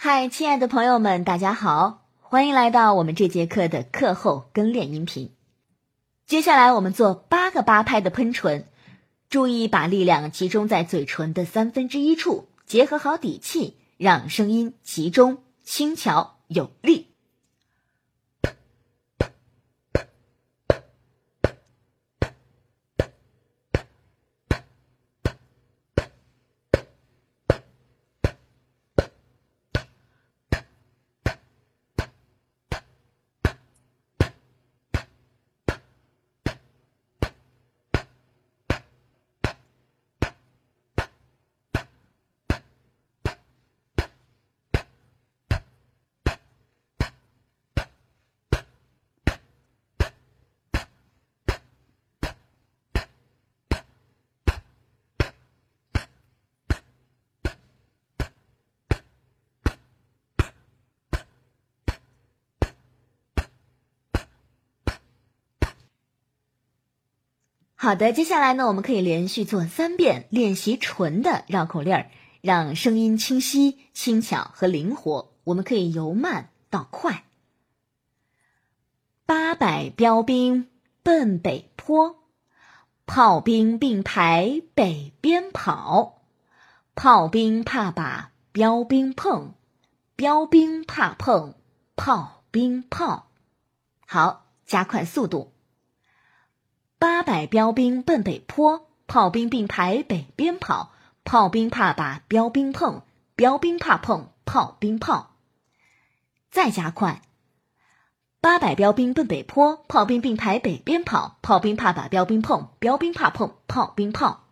嗨，亲爱的朋友们，大家好，欢迎来到我们这节课的课后跟练音频。接下来我们做八个八拍的喷唇，注意把力量集中在嘴唇的三分之一处，结合好底气，让声音集中、轻巧、有力。好的，接下来呢，我们可以连续做三遍练习纯的绕口令儿，让声音清晰、轻巧和灵活。我们可以由慢到快。八百标兵奔北坡，炮兵并排北边跑，炮兵怕把标兵碰，标兵怕碰炮兵炮。好，加快速度。八百标兵奔北坡，炮兵并排北边跑，炮兵怕把标兵碰，标兵怕碰炮兵炮。再加快。八百标兵奔北坡，炮兵并排北边跑，炮兵怕把标兵碰，标兵怕碰炮兵炮。